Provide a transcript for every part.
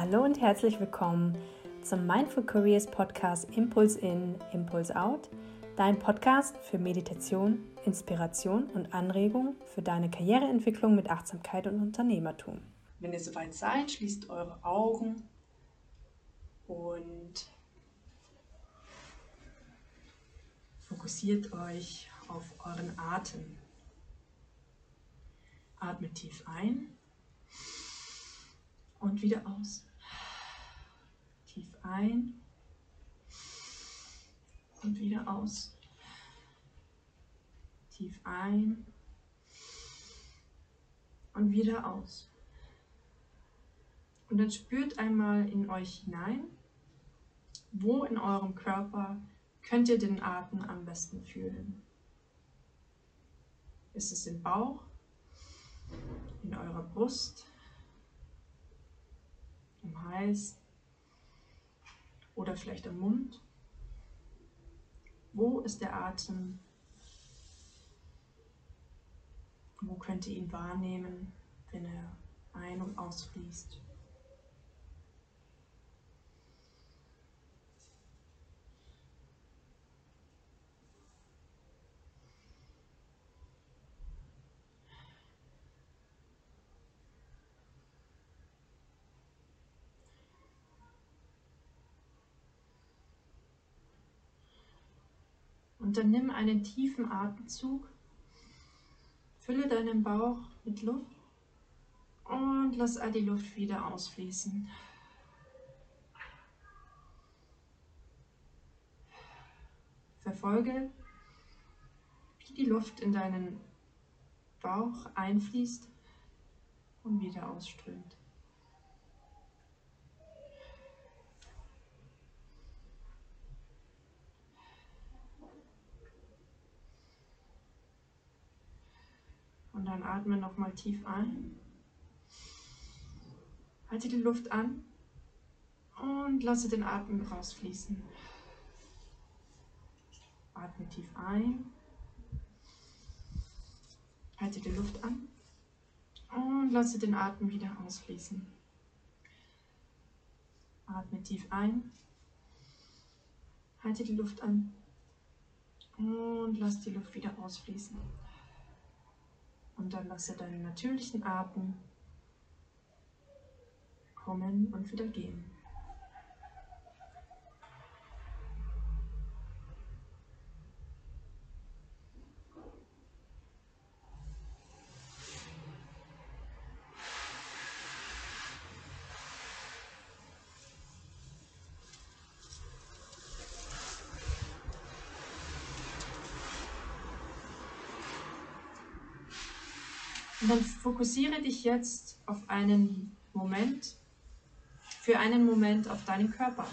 Hallo und herzlich willkommen zum Mindful Careers Podcast Impulse In, Impulse Out, dein Podcast für Meditation, Inspiration und Anregung für deine Karriereentwicklung mit Achtsamkeit und Unternehmertum. Wenn ihr soweit seid, schließt eure Augen und fokussiert euch auf euren Atem. Atmet tief ein und wieder aus. Ein und wieder aus. Tief ein und wieder aus. Und dann spürt einmal in euch hinein, wo in eurem Körper könnt ihr den Atem am besten fühlen. Ist es im Bauch, in eurer Brust, im Hals oder vielleicht am Mund? Wo ist der Atem? Wo könnt ihr ihn wahrnehmen, wenn er ein- und ausfließt? Und dann nimm einen tiefen Atemzug, fülle deinen Bauch mit Luft und lass all die Luft wieder ausfließen. Verfolge, wie die Luft in deinen Bauch einfließt und wieder ausströmt. Und dann atme nochmal tief ein. Halte die Luft an und lasse den Atem rausfließen. Atme tief ein. Halte die Luft an und lasse den Atem wieder ausfließen. Atme tief ein. Halte die Luft an und lass die Luft wieder ausfließen. Und dann lasse deinen natürlichen Atem kommen und wieder gehen. Und dann fokussiere dich jetzt auf einen Moment, für einen Moment auf deinen Körper.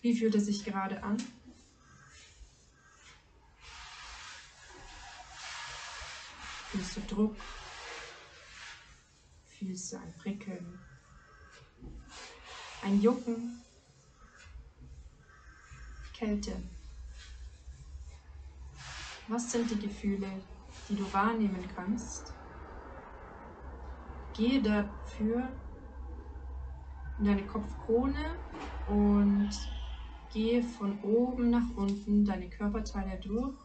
Wie fühlt er sich gerade an? Fühlst du Druck? Fühlst du ein Prickeln? Ein Jucken? Kälte? Was sind die Gefühle, die du wahrnehmen kannst? Gehe dafür in deine Kopfkrone und gehe von oben nach unten deine Körperteile durch.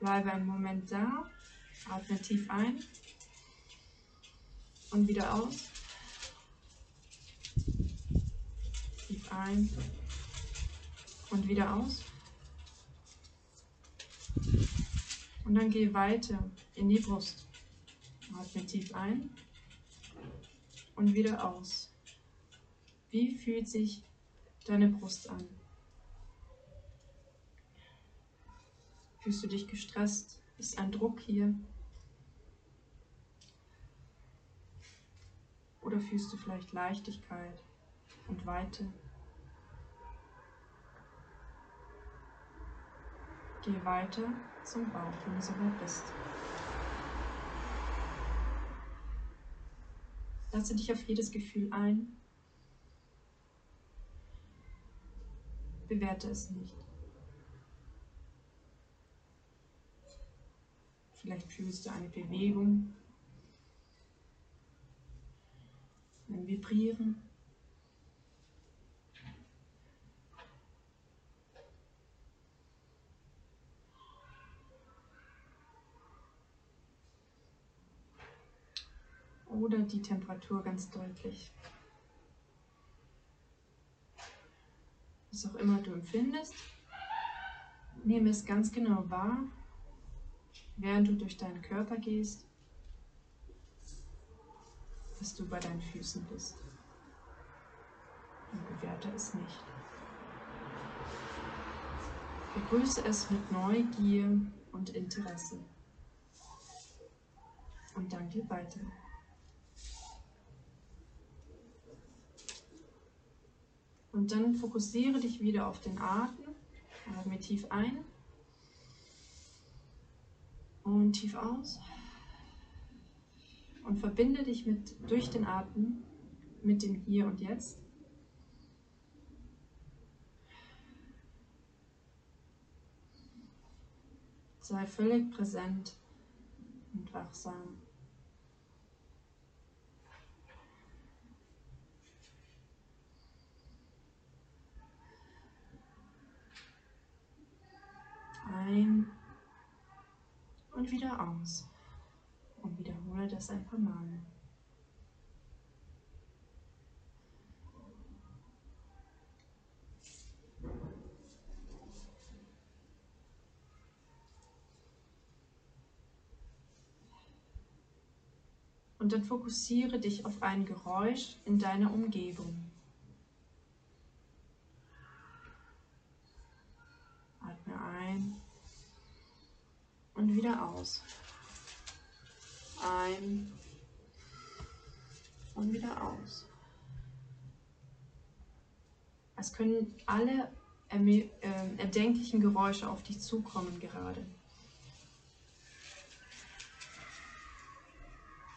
Bleibe einen Moment da, atme tief ein und wieder aus. Tief ein und wieder aus. Und dann geh weiter in die Brust. Atme tief ein und wieder aus. Wie fühlt sich deine Brust an? Fühlst du dich gestresst? Ist ein Druck hier? Oder fühlst du vielleicht Leichtigkeit und Weite? Geh weiter zum Bauch, wenn du soweit bist. Lasse dich auf jedes Gefühl ein. Bewerte es nicht. Vielleicht fühlst du eine Bewegung im Vibrieren. Oder die Temperatur ganz deutlich. Was auch immer du empfindest, nehme es ganz genau wahr, während du durch deinen Körper gehst dass du bei deinen Füßen bist. Und bewerte es nicht. Begrüße es mit Neugier und Interesse. Und dann geh weiter. Und dann fokussiere dich wieder auf den Atem. Atme tief ein und tief aus und verbinde dich mit, durch den Atem mit dem Hier und Jetzt. Sei völlig präsent und wachsam. Ein und wieder aus und wiederhole das ein paar Mal. Und dann fokussiere dich auf ein Geräusch in deiner Umgebung. Atme ein und wieder aus ein und wieder aus. Es können alle äh, erdenklichen Geräusche auf dich zukommen gerade.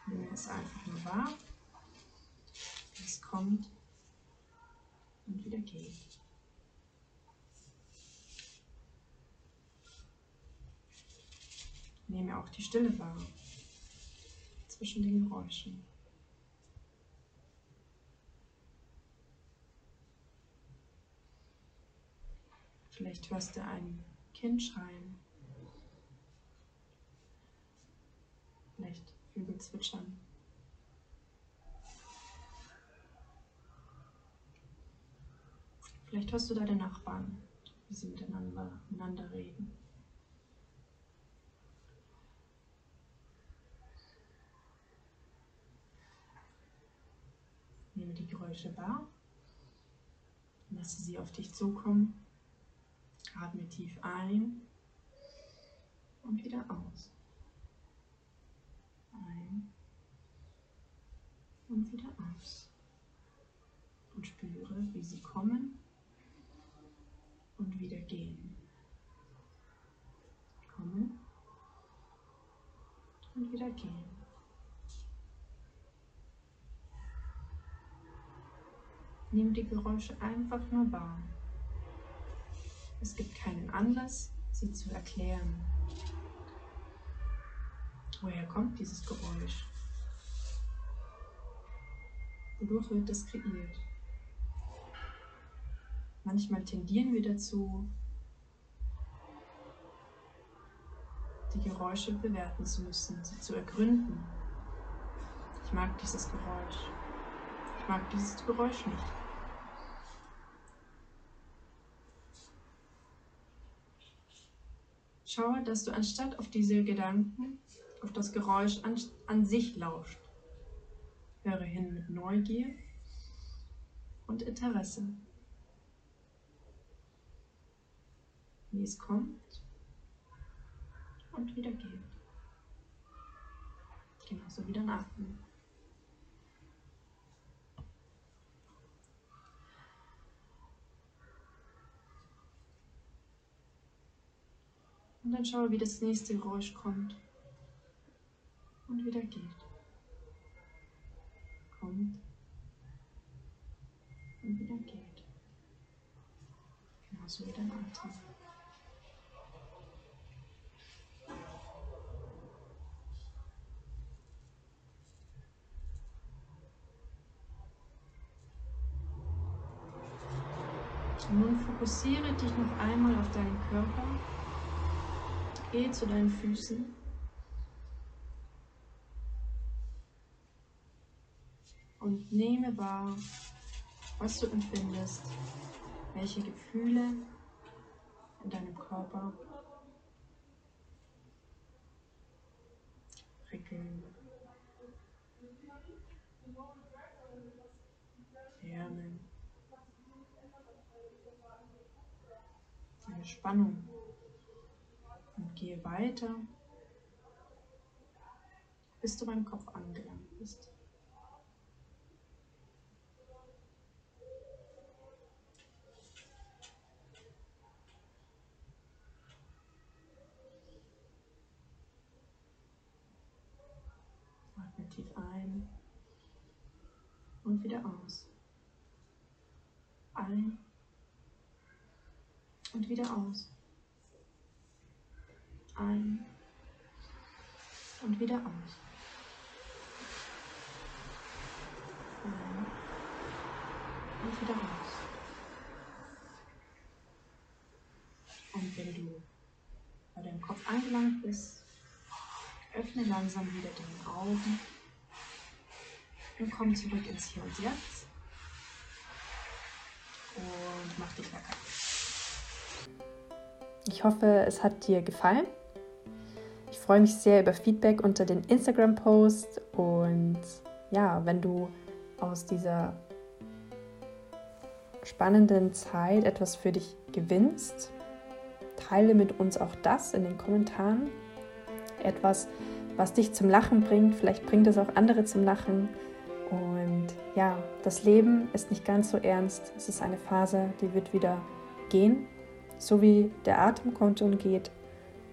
Nimm es einfach nur wahr. Es kommt und wieder geht. Nehme auch die Stille wahr zwischen den Geräuschen. Vielleicht hörst du ein Kind schreien. Vielleicht Vögel zwitschern. Vielleicht hörst du deine Nachbarn, wie sie miteinander, miteinander reden. Nehme die Geräusche wahr. Lasse sie auf dich zukommen. Atme tief ein und wieder aus. Ein und wieder aus. Und spüre, wie sie kommen und wieder gehen. Kommen und wieder gehen. Nimm die Geräusche einfach nur wahr. Es gibt keinen Anlass, sie zu erklären. Woher kommt dieses Geräusch? Wodurch wird es kreiert? Manchmal tendieren wir dazu, die Geräusche bewerten zu müssen, sie zu ergründen. Ich mag dieses Geräusch. Ich mag dieses Geräusch nicht. Schaue, dass du anstatt auf diese Gedanken, auf das Geräusch an, an sich lauscht. Höre hin mit Neugier und Interesse. Wie es kommt und wieder geht. Genauso wie dein Atmen. Und dann schaue, wie das nächste Geräusch kommt und wieder geht. Kommt und wieder geht. Genauso wie dein Atem. Und nun fokussiere dich noch einmal auf deinen Körper Geh zu deinen Füßen. Und nehme wahr, was du empfindest, welche Gefühle in deinem Körper prickeln. Wärmen. Eine Spannung. Gehe weiter, bis du beim Kopf angelangt bist. tief ein und wieder aus. Ein und wieder aus. Ein und wieder aus. Ein und wieder aus. Und wenn du bei deinem Kopf angelangt bist, öffne langsam wieder deine Augen und komm zurück ins Hier und Jetzt. Und mach dich lecker. Ich hoffe, es hat dir gefallen. Freue mich sehr über Feedback unter den Instagram-Post und ja, wenn du aus dieser spannenden Zeit etwas für dich gewinnst, teile mit uns auch das in den Kommentaren. Etwas, was dich zum Lachen bringt, vielleicht bringt es auch andere zum Lachen. Und ja, das Leben ist nicht ganz so ernst. Es ist eine Phase, die wird wieder gehen, so wie der Atem kommt und geht.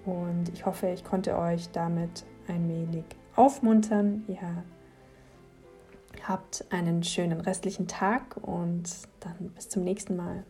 Und ich hoffe, ich konnte euch damit ein wenig aufmuntern. Ihr habt einen schönen restlichen Tag und dann bis zum nächsten Mal.